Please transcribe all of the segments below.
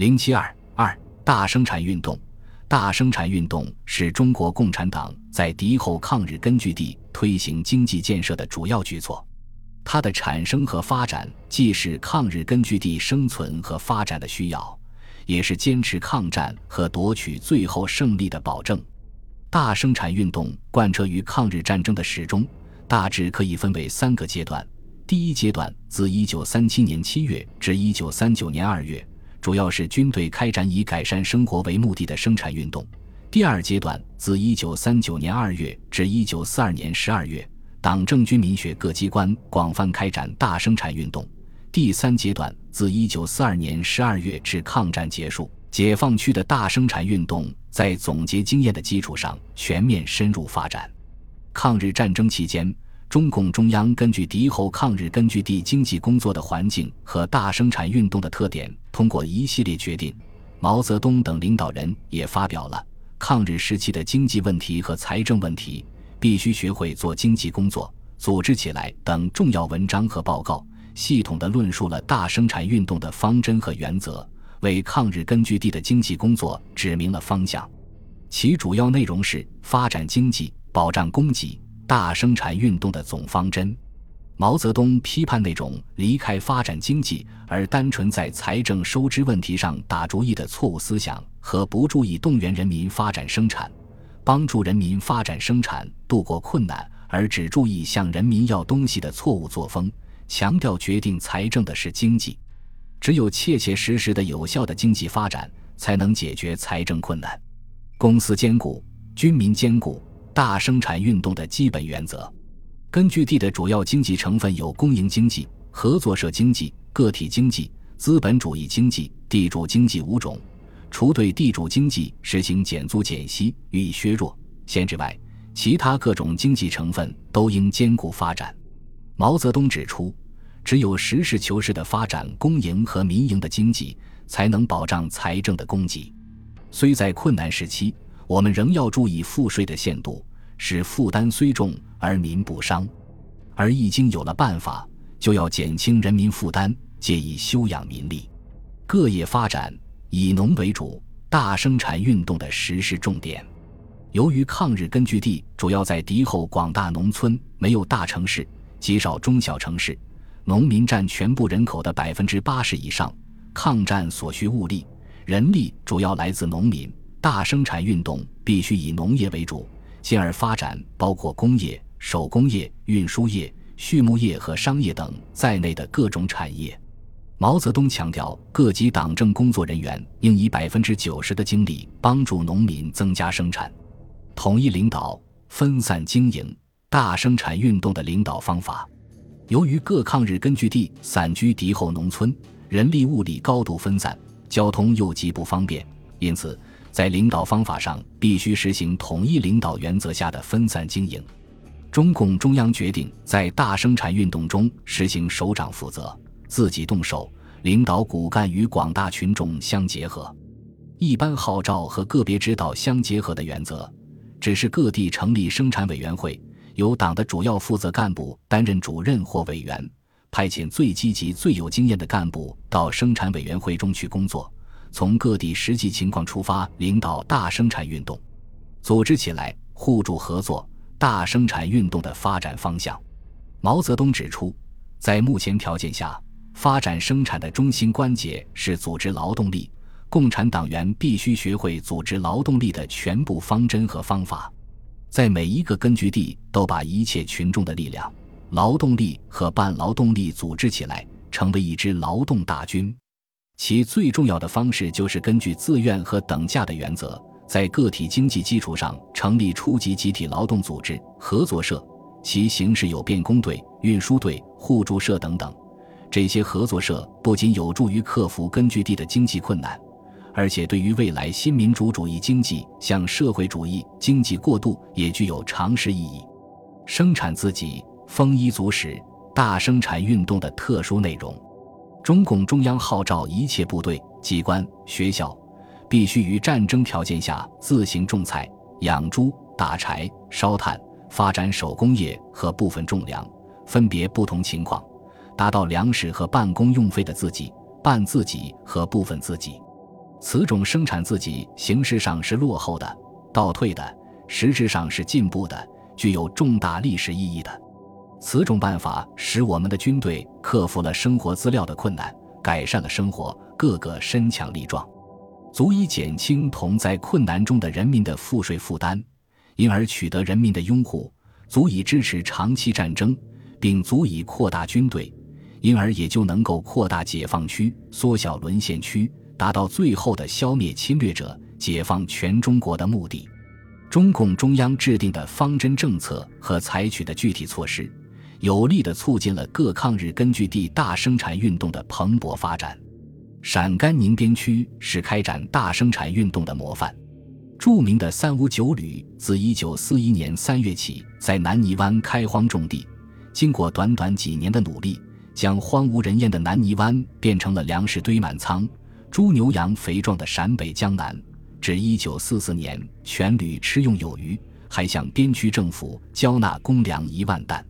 零七二二大生产运动，大生产运动是中国共产党在敌后抗日根据地推行经济建设的主要举措。它的产生和发展，既是抗日根据地生存和发展的需要，也是坚持抗战和夺取最后胜利的保证。大生产运动贯彻于抗日战争的始终，大致可以分为三个阶段。第一阶段自1937年7月至1939年2月，主要是军队开展以改善生活为目的的生产运动；第二阶段自1939年2月至1942年12月，党政军民学各机关广泛开展大生产运动；第三阶段自1942年12月至抗战结束，解放区的大生产运动在总结经验的基础上全面深入发展。抗日战争期间。中共中央根据敌后抗日根据地经济工作的环境和大生产运动的特点，通过一系列决定，毛泽东等领导人也发表了抗日时期的经济问题和财政问题必须学会做经济工作、组织起来等重要文章和报告，系统地论述了大生产运动的方针和原则，为抗日根据地的经济工作指明了方向。其主要内容是发展经济、保障供给。大生产运动的总方针，毛泽东批判那种离开发展经济而单纯在财政收支问题上打主意的错误思想和不注意动员人民发展生产、帮助人民发展生产度过困难而只注意向人民要东西的错误作风。强调决定财政的是经济，只有切切实实的有效的经济发展，才能解决财政困难。公司兼顾，军民兼顾。大生产运动的基本原则，根据地的主要经济成分有公营经济、合作社经济、个体经济、资本主义经济、地主经济五种。除对地主经济实行减租减息予以削弱限制外，其他各种经济成分都应兼顾发展。毛泽东指出，只有实事求是的发展公营和民营的经济，才能保障财政的供给。虽在困难时期。我们仍要注意赋税的限度，使负担虽重而民不伤；而一经有了办法，就要减轻人民负担，借以修养民力。各业发展以农为主，大生产运动的实施重点。由于抗日根据地主要在敌后广大农村，没有大城市，极少中小城市，农民占全部人口的百分之八十以上，抗战所需物力、人力主要来自农民。大生产运动必须以农业为主，进而发展包括工业、手工业、运输业、畜牧业和商业等在内的各种产业。毛泽东强调，各级党政工作人员应以百分之九十的精力帮助农民增加生产。统一领导、分散经营大生产运动的领导方法。由于各抗日根据地散居敌后农村，人力物力高度分散，交通又极不方便，因此。在领导方法上，必须实行统一领导原则下的分散经营。中共中央决定在大生产运动中实行首长负责、自己动手、领导骨干与广大群众相结合。一般号召和个别指导相结合的原则，只是各地成立生产委员会，由党的主要负责干部担任主任或委员，派遣最积极、最有经验的干部到生产委员会中去工作。从各地实际情况出发，领导大生产运动，组织起来，互助合作，大生产运动的发展方向。毛泽东指出，在目前条件下，发展生产的中心关节是组织劳动力。共产党员必须学会组织劳动力的全部方针和方法，在每一个根据地都把一切群众的力量、劳动力和半劳动力组织起来，成为一支劳动大军。其最重要的方式就是根据自愿和等价的原则，在个体经济基础上成立初级集体劳动组织、合作社，其形式有变工队、运输队、互助社等等。这些合作社不仅有助于克服根据地的经济困难，而且对于未来新民主主义经济向社会主义经济过渡也具有常识意义。生产自己，丰衣足食，大生产运动的特殊内容。中共中央号召一切部队、机关、学校，必须于战争条件下自行种菜、养猪、打柴、烧炭，发展手工业和部分种粮，分别不同情况，达到粮食和办公用费的自给、半自给和部分自给。此种生产自己形式上是落后的、倒退的，实质上是进步的，具有重大历史意义的。此种办法使我们的军队克服了生活资料的困难，改善了生活，个个身强力壮，足以减轻同在困难中的人民的赋税负担，因而取得人民的拥护，足以支持长期战争，并足以扩大军队，因而也就能够扩大解放区，缩小沦陷区。达到最后的消灭侵略者、解放全中国的目的。中共中央制定的方针政策和采取的具体措施，有力地促进了各抗日根据地大生产运动的蓬勃发展。陕甘宁边区是开展大生产运动的模范。著名的三五九旅自一九四一年三月起在南泥湾开荒种地，经过短短几年的努力，将荒无人烟的南泥湾变成了粮食堆满仓。猪牛羊肥壮的陕北江南，至一九四四年，全旅吃用有余，还向边区政府交纳公粮一万担。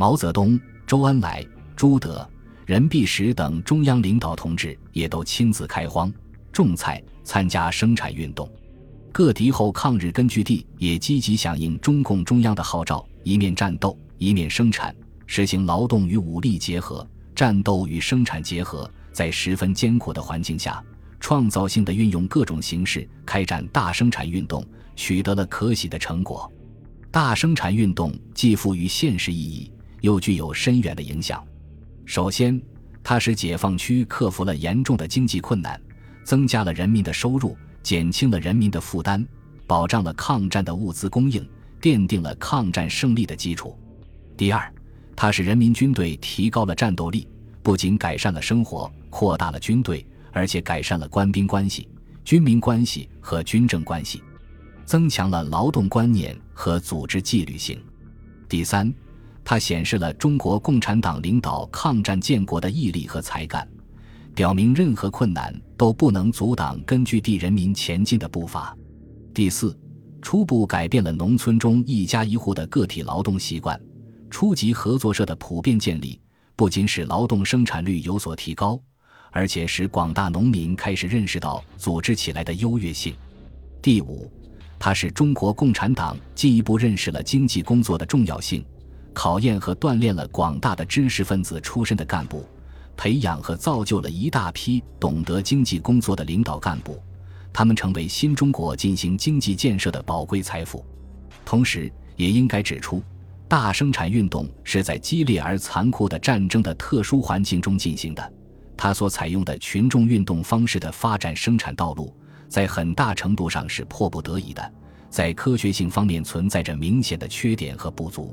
毛泽东、周恩来、朱德、任弼时等中央领导同志也都亲自开荒种菜，参加生产运动。各敌后抗日根据地也积极响应中共中央的号召，一面战斗，一面生产，实行劳动与武力结合，战斗与生产结合。在十分艰苦的环境下，创造性的运用各种形式开展大生产运动，取得了可喜的成果。大生产运动既富于现实意义，又具有深远的影响。首先，它使解放区克服了严重的经济困难，增加了人民的收入，减轻了人民的负担，保障了抗战的物资供应，奠定了抗战胜利的基础。第二，它使人民军队提高了战斗力。不仅改善了生活，扩大了军队，而且改善了官兵关系、军民关系和军政关系，增强了劳动观念和组织纪律性。第三，它显示了中国共产党领导抗战建国的毅力和才干，表明任何困难都不能阻挡根据地人民前进的步伐。第四，初步改变了农村中一家一户的个体劳动习惯，初级合作社的普遍建立。不仅使劳动生产率有所提高，而且使广大农民开始认识到组织起来的优越性。第五，它使中国共产党进一步认识了经济工作的重要性，考验和锻炼了广大的知识分子出身的干部，培养和造就了一大批懂得经济工作的领导干部，他们成为新中国进行经济建设的宝贵财富。同时，也应该指出。大生产运动是在激烈而残酷的战争的特殊环境中进行的，它所采用的群众运动方式的发展生产道路，在很大程度上是迫不得已的，在科学性方面存在着明显的缺点和不足。